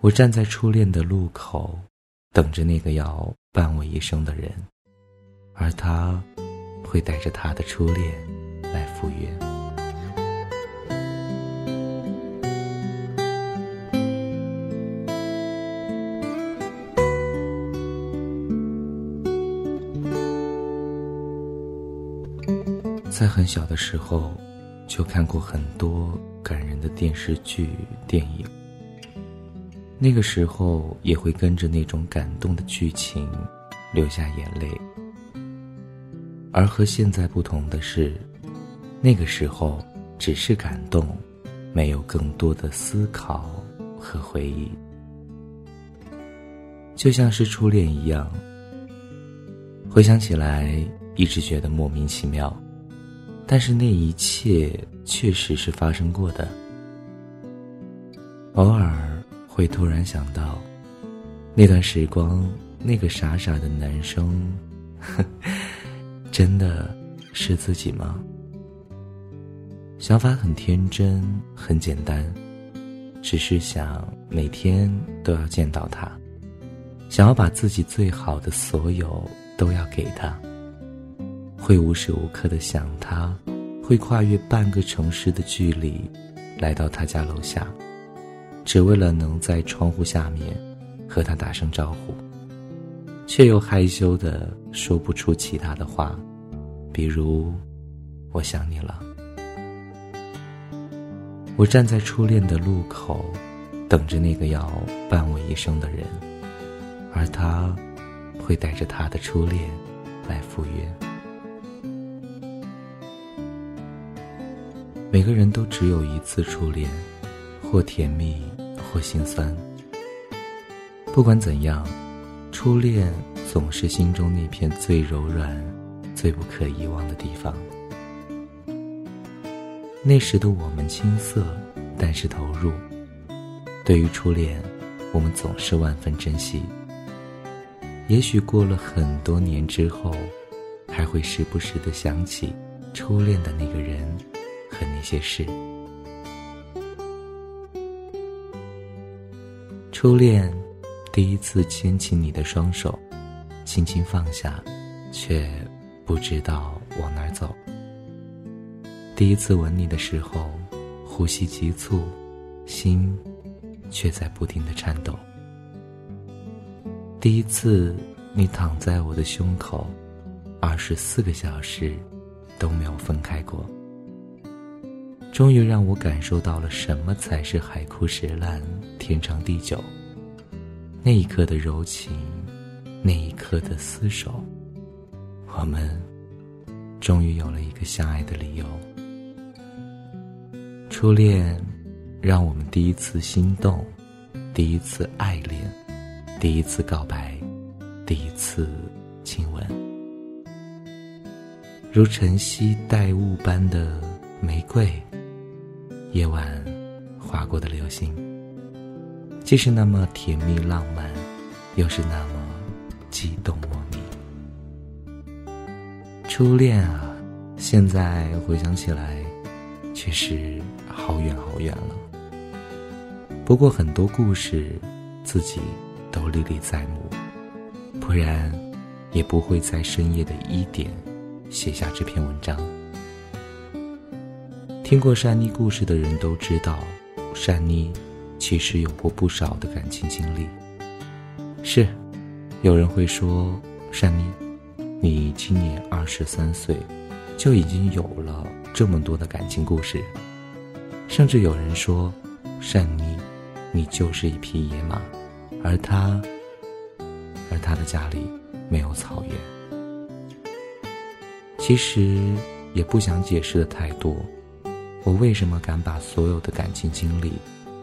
我站在初恋的路口，等着那个要伴我一生的人，而他会带着他的初恋来赴约。在很小的时候，就看过很多感人的电视剧、电影。那个时候也会跟着那种感动的剧情流下眼泪。而和现在不同的是，那个时候只是感动，没有更多的思考和回忆。就像是初恋一样，回想起来一直觉得莫名其妙。但是那一切确实是发生过的。偶尔会突然想到，那段时光，那个傻傻的男生，真的是自己吗？想法很天真，很简单，只是想每天都要见到他，想要把自己最好的所有都要给他。会无时无刻的想他，会跨越半个城市的距离，来到他家楼下，只为了能在窗户下面和他打声招呼，却又害羞的说不出其他的话，比如“我想你了”。我站在初恋的路口，等着那个要伴我一生的人，而他会带着他的初恋来赴约。每个人都只有一次初恋，或甜蜜，或心酸。不管怎样，初恋总是心中那片最柔软、最不可遗忘的地方。那时的我们青涩，但是投入。对于初恋，我们总是万分珍惜。也许过了很多年之后，还会时不时的想起初恋的那个人。和那些事，初恋第一次牵起你的双手，轻轻放下，却不知道往哪儿走。第一次吻你的时候，呼吸急促，心却在不停的颤抖。第一次你躺在我的胸口，二十四个小时都没有分开过。终于让我感受到了什么才是海枯石烂、天长地久。那一刻的柔情，那一刻的厮守，我们终于有了一个相爱的理由。初恋，让我们第一次心动，第一次爱恋，第一次告白，第一次亲吻，如晨曦带雾般的玫瑰。夜晚划过的流星，既是那么甜蜜浪漫，又是那么激动莫名。初恋啊，现在回想起来，却是好远好远了。不过很多故事，自己都历历在目，不然也不会在深夜的一点写下这篇文章。听过善妮故事的人都知道，善妮其实有过不少的感情经历。是，有人会说，善妮，你今年二十三岁，就已经有了这么多的感情故事。甚至有人说，善妮，你就是一匹野马，而他，而他的家里没有草原。其实也不想解释的太多。我为什么敢把所有的感情经历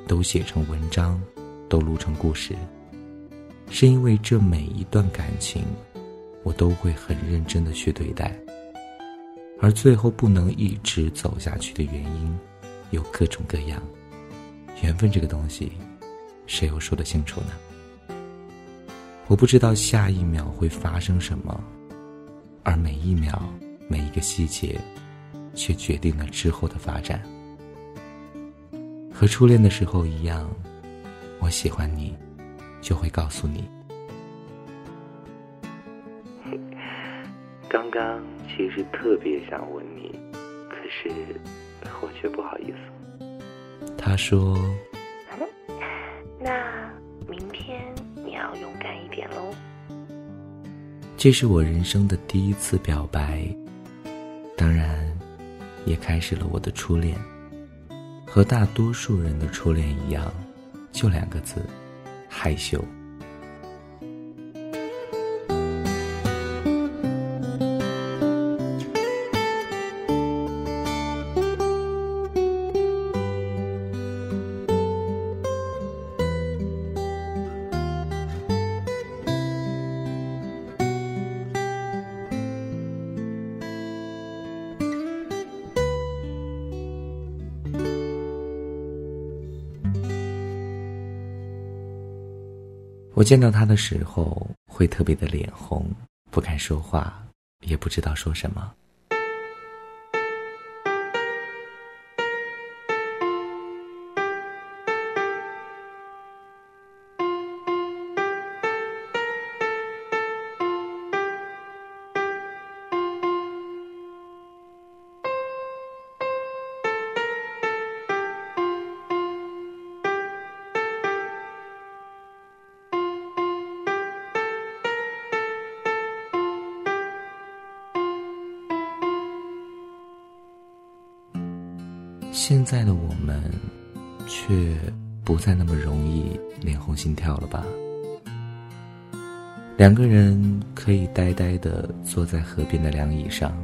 都写成文章，都录成故事？是因为这每一段感情，我都会很认真的去对待。而最后不能一直走下去的原因，有各种各样。缘分这个东西，谁又说得清楚呢？我不知道下一秒会发生什么，而每一秒，每一个细节。却决定了之后的发展。和初恋的时候一样，我喜欢你，就会告诉你。刚刚其实特别想吻你，可是我却不好意思。他说：“那明天你要勇敢一点喽。”这是我人生的第一次表白，当然，也开始了我的初恋。和大多数人的初恋一样，就两个字：害羞。我见到他的时候，会特别的脸红，不敢说话，也不知道说什么。现在的我们，却不再那么容易脸红心跳了吧？两个人可以呆呆的坐在河边的凉椅上，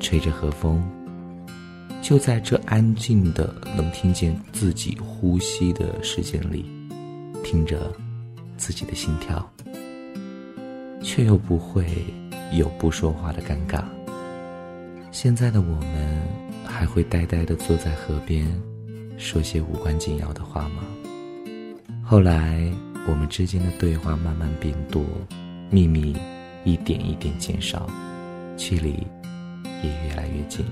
吹着和风。就在这安静的能听见自己呼吸的时间里，听着自己的心跳，却又不会有不说话的尴尬。现在的我们。还会呆呆的坐在河边，说些无关紧要的话吗？后来，我们之间的对话慢慢变多，秘密一点一点减少，距离也越来越近。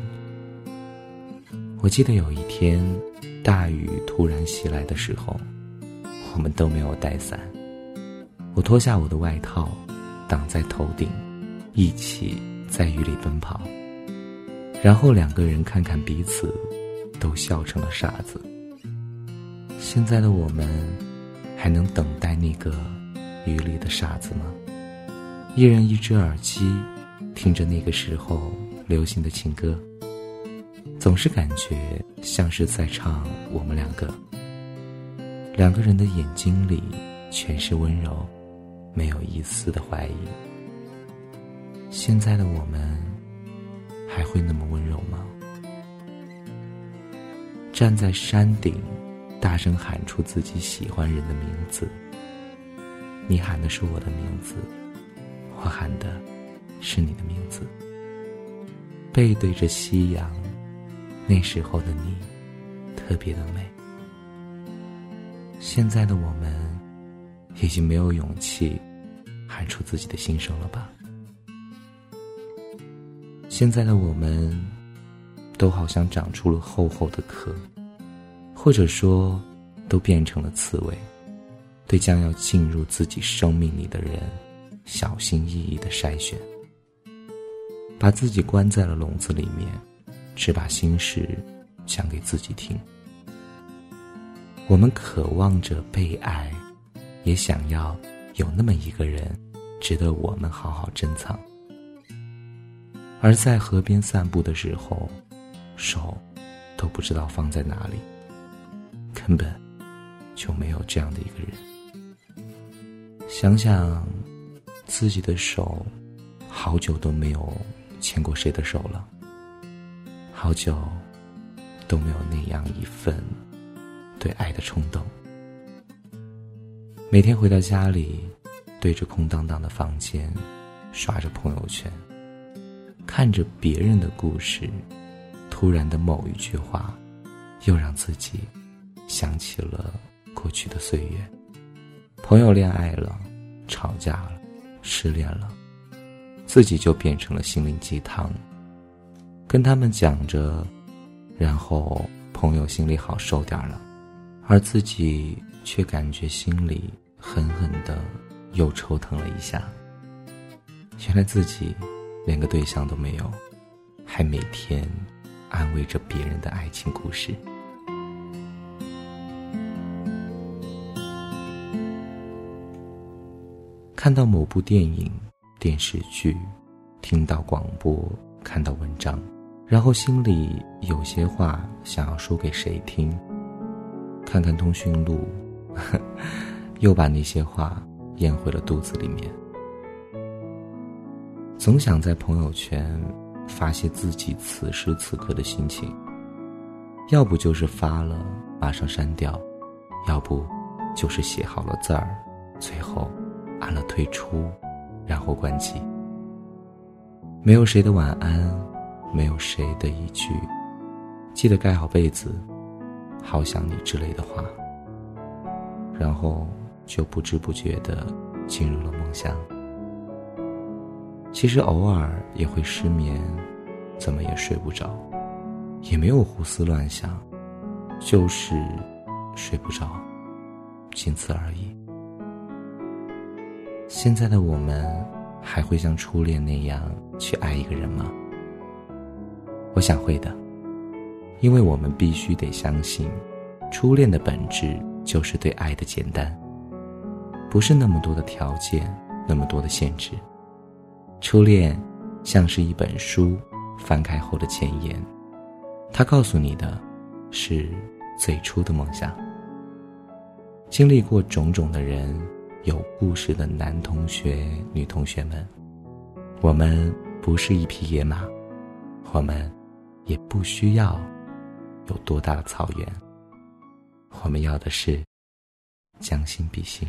我记得有一天，大雨突然袭来的时候，我们都没有带伞。我脱下我的外套，挡在头顶，一起在雨里奔跑。然后两个人看看彼此，都笑成了傻子。现在的我们，还能等待那个雨里的傻子吗？一人一只耳机，听着那个时候流行的情歌，总是感觉像是在唱我们两个。两个人的眼睛里全是温柔，没有一丝的怀疑。现在的我们。还会那么温柔吗？站在山顶，大声喊出自己喜欢人的名字。你喊的是我的名字，我喊的是你的名字。背对着夕阳，那时候的你特别的美。现在的我们，已经没有勇气喊出自己的心声了吧？现在的我们，都好像长出了厚厚的壳，或者说，都变成了刺猬，对将要进入自己生命里的人，小心翼翼的筛选，把自己关在了笼子里面，只把心事讲给自己听。我们渴望着被爱，也想要有那么一个人，值得我们好好珍藏。而在河边散步的时候，手都不知道放在哪里，根本就没有这样的一个人。想想自己的手，好久都没有牵过谁的手了，好久都没有那样一份对爱的冲动。每天回到家里，对着空荡荡的房间，刷着朋友圈。看着别人的故事，突然的某一句话，又让自己想起了过去的岁月。朋友恋爱了，吵架了，失恋了，自己就变成了心灵鸡汤，跟他们讲着，然后朋友心里好受点了，而自己却感觉心里狠狠的又抽疼了一下。原来自己连个对象都没有，还每天安慰着别人的爱情故事。看到某部电影、电视剧，听到广播，看到文章，然后心里有些话想要说给谁听。看看通讯录，又把那些话咽回了肚子里面。总想在朋友圈发泄自己此时此刻的心情，要不就是发了马上删掉，要不就是写好了字儿，最后。按了退出，然后关机。没有谁的晚安，没有谁的一句“记得盖好被子，好想你”之类的话，然后就不知不觉的进入了梦乡。其实偶尔也会失眠，怎么也睡不着，也没有胡思乱想，就是睡不着，仅此而已。现在的我们，还会像初恋那样去爱一个人吗？我想会的，因为我们必须得相信，初恋的本质就是对爱的简单，不是那么多的条件，那么多的限制。初恋像是一本书，翻开后的前言，它告诉你的，是最初的梦想。经历过种种的人。有故事的男同学、女同学们，我们不是一匹野马，我们也不需要有多大的草原，我们要的是将心比心。